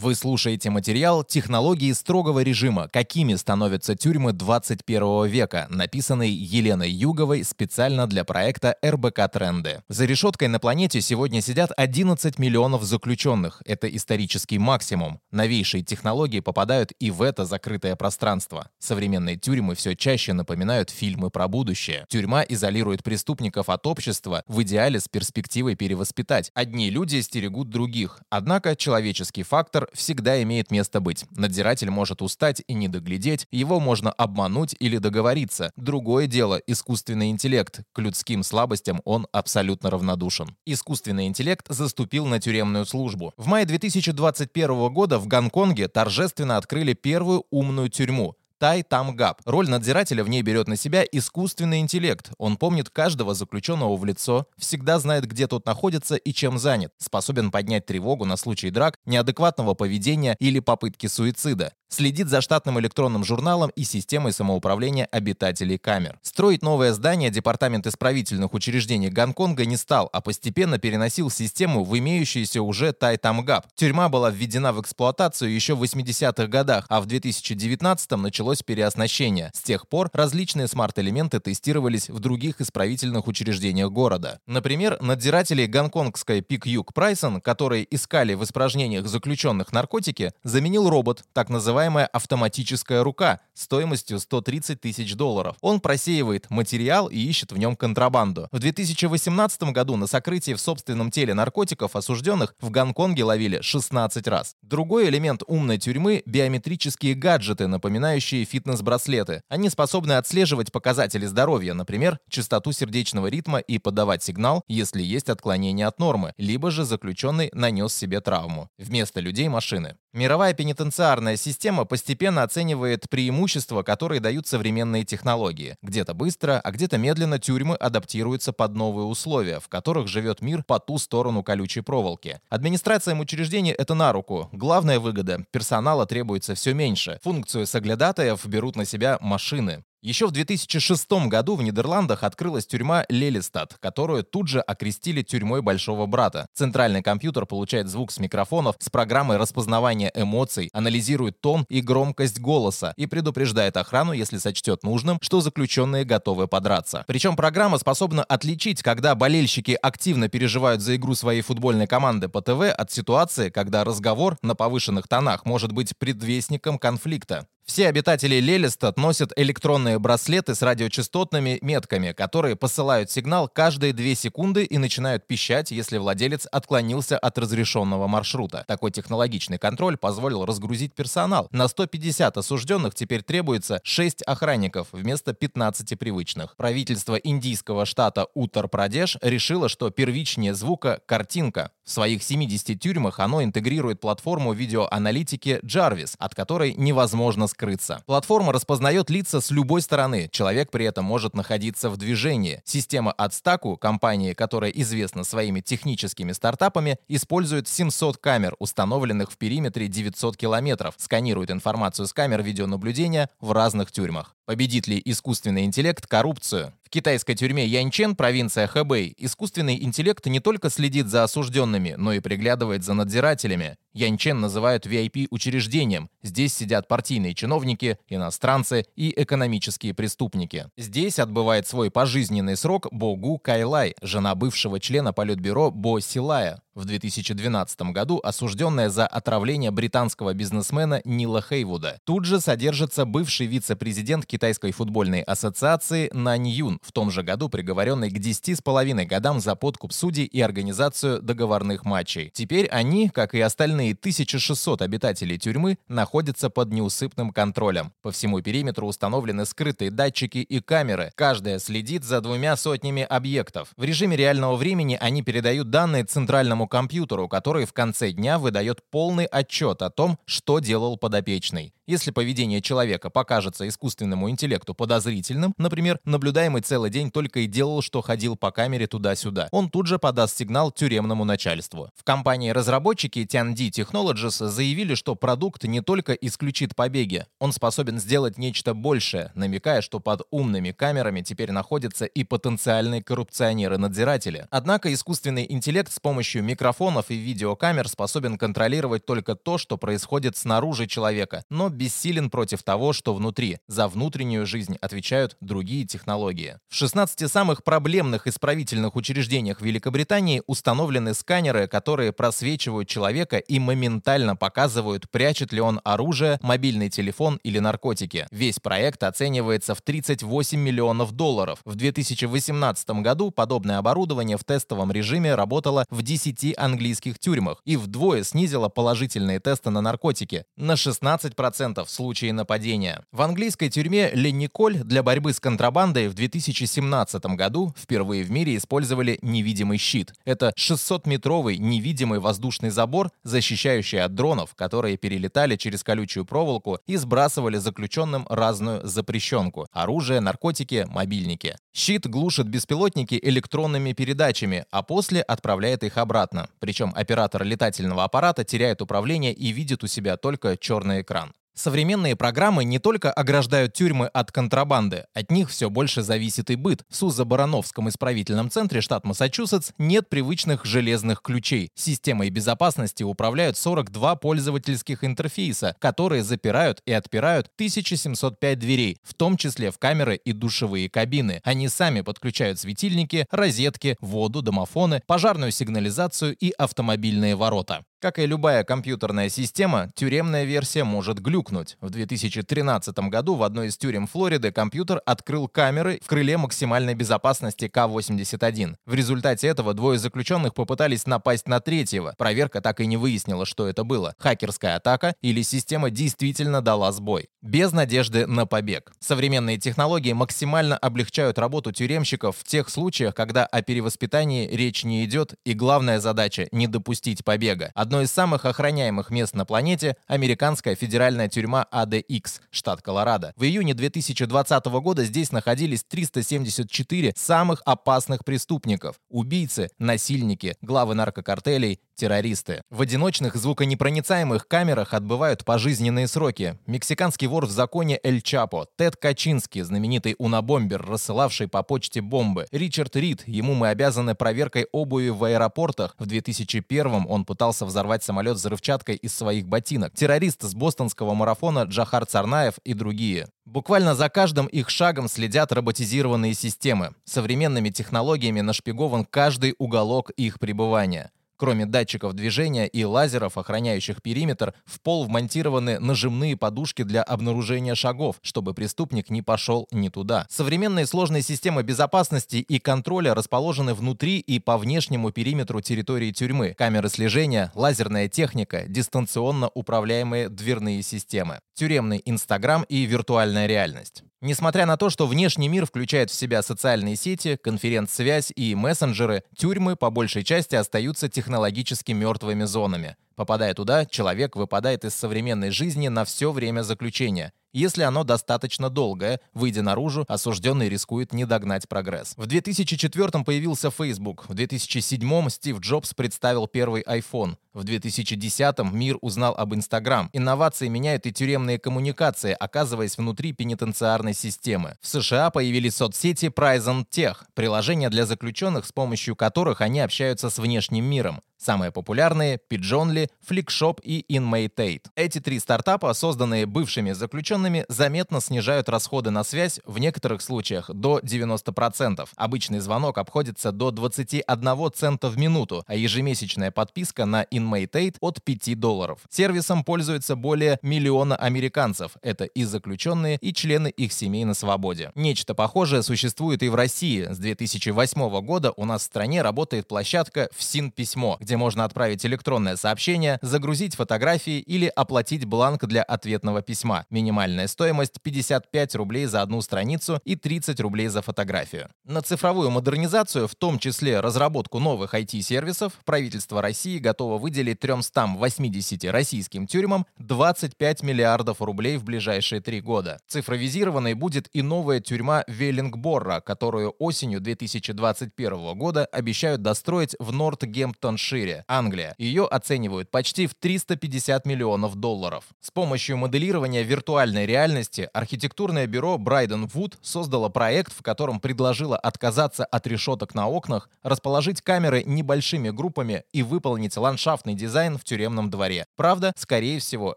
Вы слушаете материал «Технологии строгого режима. Какими становятся тюрьмы 21 века», написанный Еленой Юговой специально для проекта РБК Тренды. За решеткой на планете сегодня сидят 11 миллионов заключенных. Это исторический максимум. Новейшие технологии попадают и в это закрытое пространство. Современные тюрьмы все чаще напоминают фильмы про будущее. Тюрьма изолирует преступников от общества, в идеале с перспективой перевоспитать. Одни люди стерегут других. Однако человеческий фактор всегда имеет место быть. Надзиратель может устать и не доглядеть, его можно обмануть или договориться. Другое дело – искусственный интеллект. К людским слабостям он абсолютно равнодушен. Искусственный интеллект заступил на тюремную службу. В мае 2021 года в Гонконге торжественно открыли первую умную тюрьму. Тай Тамгап. Роль надзирателя в ней берет на себя искусственный интеллект. Он помнит каждого заключенного в лицо, всегда знает, где тот находится и чем занят, способен поднять тревогу на случай драк, неадекватного поведения или попытки суицида следит за штатным электронным журналом и системой самоуправления обитателей камер. Строить новое здание Департамент исправительных учреждений Гонконга не стал, а постепенно переносил систему в имеющуюся уже Тайтамгап. Тюрьма была введена в эксплуатацию еще в 80-х годах, а в 2019 началось переоснащение. С тех пор различные smart-элементы тестировались в других исправительных учреждениях города. Например, надзиратели гонконгской Pik Uk Prison, которые искали в испражнениях заключенных наркотики, заменил робот, так называемая автоматическая рука стоимостью 130 тысяч долларов. Он просеивает материал и ищет в нем контрабанду. В 2018 году на сокрытии в собственном теле наркотиков осужденных в Гонконге ловили 16 раз. Другой элемент умной тюрьмы – биометрические гаджеты, напоминающие фитнес-браслеты. Они способны отслеживать показатели здоровья, например, частоту сердечного ритма и подавать сигнал, если есть отклонение от нормы, либо же заключенный нанес себе травму. Вместо людей – машины. Мировая пенитенциарная система постепенно оценивает преимущества, которые дают современные технологии. Где-то быстро, а где-то медленно тюрьмы адаптируются под новые условия, в которых живет мир по ту сторону колючей проволоки. Администрациям учреждений это на руку. Главная выгода – персонала требуется все меньше. Функцию соглядатаев берут на себя машины. Еще в 2006 году в Нидерландах открылась тюрьма Лелистад, которую тут же окрестили тюрьмой Большого Брата. Центральный компьютер получает звук с микрофонов с программой распознавания эмоций, анализирует тон и громкость голоса и предупреждает охрану, если сочтет нужным, что заключенные готовы подраться. Причем программа способна отличить, когда болельщики активно переживают за игру своей футбольной команды по ТВ от ситуации, когда разговор на повышенных тонах может быть предвестником конфликта. Все обитатели Лелистат носят электронные браслеты с радиочастотными метками, которые посылают сигнал каждые 2 секунды и начинают пищать, если владелец отклонился от разрешенного маршрута. Такой технологичный контроль позволил разгрузить персонал. На 150 осужденных теперь требуется 6 охранников вместо 15 привычных. Правительство индийского штата Утар-Прадеш решило, что первичнее звука – картинка. В своих 70 тюрьмах оно интегрирует платформу видеоаналитики Jarvis, от которой невозможно скрыться. Платформа распознает лица с любой стороны, человек при этом может находиться в движении. Система Adstaku, компании, которая известна своими техническими стартапами, использует 700 камер, установленных в периметре 900 километров, сканирует информацию с камер видеонаблюдения в разных тюрьмах. Победит ли искусственный интеллект коррупцию? В китайской тюрьме Яньчен, провинция Хэбэй, искусственный интеллект не только следит за осужденными, но и приглядывает за надзирателями. Яньчен называют VIP-учреждением. Здесь сидят партийные чиновники, иностранцы и экономические преступники. Здесь отбывает свой пожизненный срок Богу Кайлай, жена бывшего члена Политбюро Бо Силая в 2012 году осужденная за отравление британского бизнесмена Нила Хейвуда. Тут же содержится бывший вице-президент Китайской футбольной ассоциации Нань Юн, в том же году приговоренный к 10,5 годам за подкуп судей и организацию договорных матчей. Теперь они, как и остальные 1600 обитателей тюрьмы, находятся под неусыпным контролем. По всему периметру установлены скрытые датчики и камеры. Каждая следит за двумя сотнями объектов. В режиме реального времени они передают данные центральному компьютеру, который в конце дня выдает полный отчет о том, что делал подопечный. Если поведение человека покажется искусственному интеллекту подозрительным, например, наблюдаемый целый день только и делал, что ходил по камере туда-сюда, он тут же подаст сигнал тюремному начальству. В компании-разработчики Tiandi Technologies заявили, что продукт не только исключит побеги, он способен сделать нечто большее, намекая, что под умными камерами теперь находятся и потенциальные коррупционеры-надзиратели. Однако искусственный интеллект с помощью микрофонов и видеокамер способен контролировать только то, что происходит снаружи человека, но бессилен против того, что внутри. За внутреннюю жизнь отвечают другие технологии. В 16 самых проблемных исправительных учреждениях Великобритании установлены сканеры, которые просвечивают человека и моментально показывают, прячет ли он оружие, мобильный телефон или наркотики. Весь проект оценивается в 38 миллионов долларов. В 2018 году подобное оборудование в тестовом режиме работало в 10 английских тюрьмах и вдвое снизило положительные тесты на наркотики на 16% в случае нападения. В английской тюрьме Ле Николь для борьбы с контрабандой в 2017 году впервые в мире использовали невидимый щит. Это 600-метровый невидимый воздушный забор, защищающий от дронов, которые перелетали через колючую проволоку и сбрасывали заключенным разную запрещенку – оружие, наркотики, мобильники. Щит глушит беспилотники электронными передачами, а после отправляет их обратно. Причем оператор летательного аппарата теряет управление и видит у себя только черный экран. Современные программы не только ограждают тюрьмы от контрабанды, от них все больше зависит и быт. В Суза-Барановском исправительном центре штат Массачусетс нет привычных железных ключей. Системой безопасности управляют 42 пользовательских интерфейса, которые запирают и отпирают 1705 дверей, в том числе в камеры и душевые кабины. Они сами подключают светильники, розетки, воду, домофоны, пожарную сигнализацию и автомобильные ворота. Как и любая компьютерная система, тюремная версия может глюкнуть. В 2013 году в одной из тюрем Флориды компьютер открыл камеры в крыле максимальной безопасности К-81. В результате этого двое заключенных попытались напасть на третьего. Проверка так и не выяснила, что это было. Хакерская атака или система действительно дала сбой. Без надежды на побег. Современные технологии максимально облегчают работу тюремщиков в тех случаях, когда о перевоспитании речь не идет, и главная задача – не допустить побега. Одно из самых охраняемых мест на планете – американская федеральная тюрьма ADX, штат Колорадо. В июне 2020 года здесь находились 374 самых опасных преступников – убийцы, насильники, главы наркокартелей, террористы. В одиночных звуконепроницаемых камерах отбывают пожизненные сроки. Мексиканский вор в законе Эль Чапо, Тед Качинский, знаменитый унабомбер, рассылавший по почте бомбы, Ричард Рид, ему мы обязаны проверкой обуви в аэропортах. В 2001 он пытался взорвать самолет взрывчаткой из своих ботинок. Террорист с бостонского марафона Джахар Царнаев и другие. Буквально за каждым их шагом следят роботизированные системы. Современными технологиями нашпигован каждый уголок их пребывания. Кроме датчиков движения и лазеров, охраняющих периметр, в пол вмонтированы нажимные подушки для обнаружения шагов, чтобы преступник не пошел не туда. Современные сложные системы безопасности и контроля расположены внутри и по внешнему периметру территории тюрьмы. Камеры слежения, лазерная техника, дистанционно управляемые дверные системы, тюремный Инстаграм и виртуальная реальность. Несмотря на то, что внешний мир включает в себя социальные сети, конференц-связь и мессенджеры, тюрьмы по большей части остаются технологически мертвыми зонами. Попадая туда, человек выпадает из современной жизни на все время заключения если оно достаточно долгое, выйдя наружу, осужденный рискует не догнать прогресс. В 2004 появился Facebook, в 2007 Стив Джобс представил первый iPhone, в 2010 мир узнал об Instagram. Инновации меняют и тюремные коммуникации, оказываясь внутри пенитенциарной системы. В США появились соцсети Prison Tech, приложения для заключенных, с помощью которых они общаются с внешним миром. Самые популярные — Pidgeonly, Flickshop и InMateAid. Эти три стартапа, созданные бывшими заключенными, заметно снижают расходы на связь, в некоторых случаях до 90%. Обычный звонок обходится до 21 цента в минуту, а ежемесячная подписка на InMateAid от 5 долларов. Сервисом пользуется более миллиона американцев. Это и заключенные, и члены их семей на свободе. Нечто похожее существует и в России. С 2008 года у нас в стране работает площадка «ФСИН Письмо», где можно отправить электронное сообщение, загрузить фотографии или оплатить бланк для ответного письма. Минимальная стоимость 55 рублей за одну страницу и 30 рублей за фотографию. На цифровую модернизацию, в том числе разработку новых IT-сервисов, правительство России готово выделить 380 российским тюрьмам 25 миллиардов рублей в ближайшие три года. Цифровизированной будет и новая тюрьма Веллингборра, которую осенью 2021 года обещают достроить в Нортгемптоншире, Англия. Ее оценивают почти в 350 миллионов долларов. С помощью моделирования виртуальной реальности архитектурное бюро Brydon Wood создало проект, в котором предложило отказаться от решеток на окнах, расположить камеры небольшими группами и выполнить ландшафтный дизайн в тюремном дворе. Правда, скорее всего,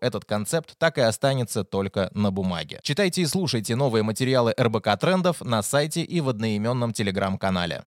этот концепт так и останется только на бумаге. Читайте и слушайте новые материалы РБК Трендов на сайте и в одноименном телеграм-канале.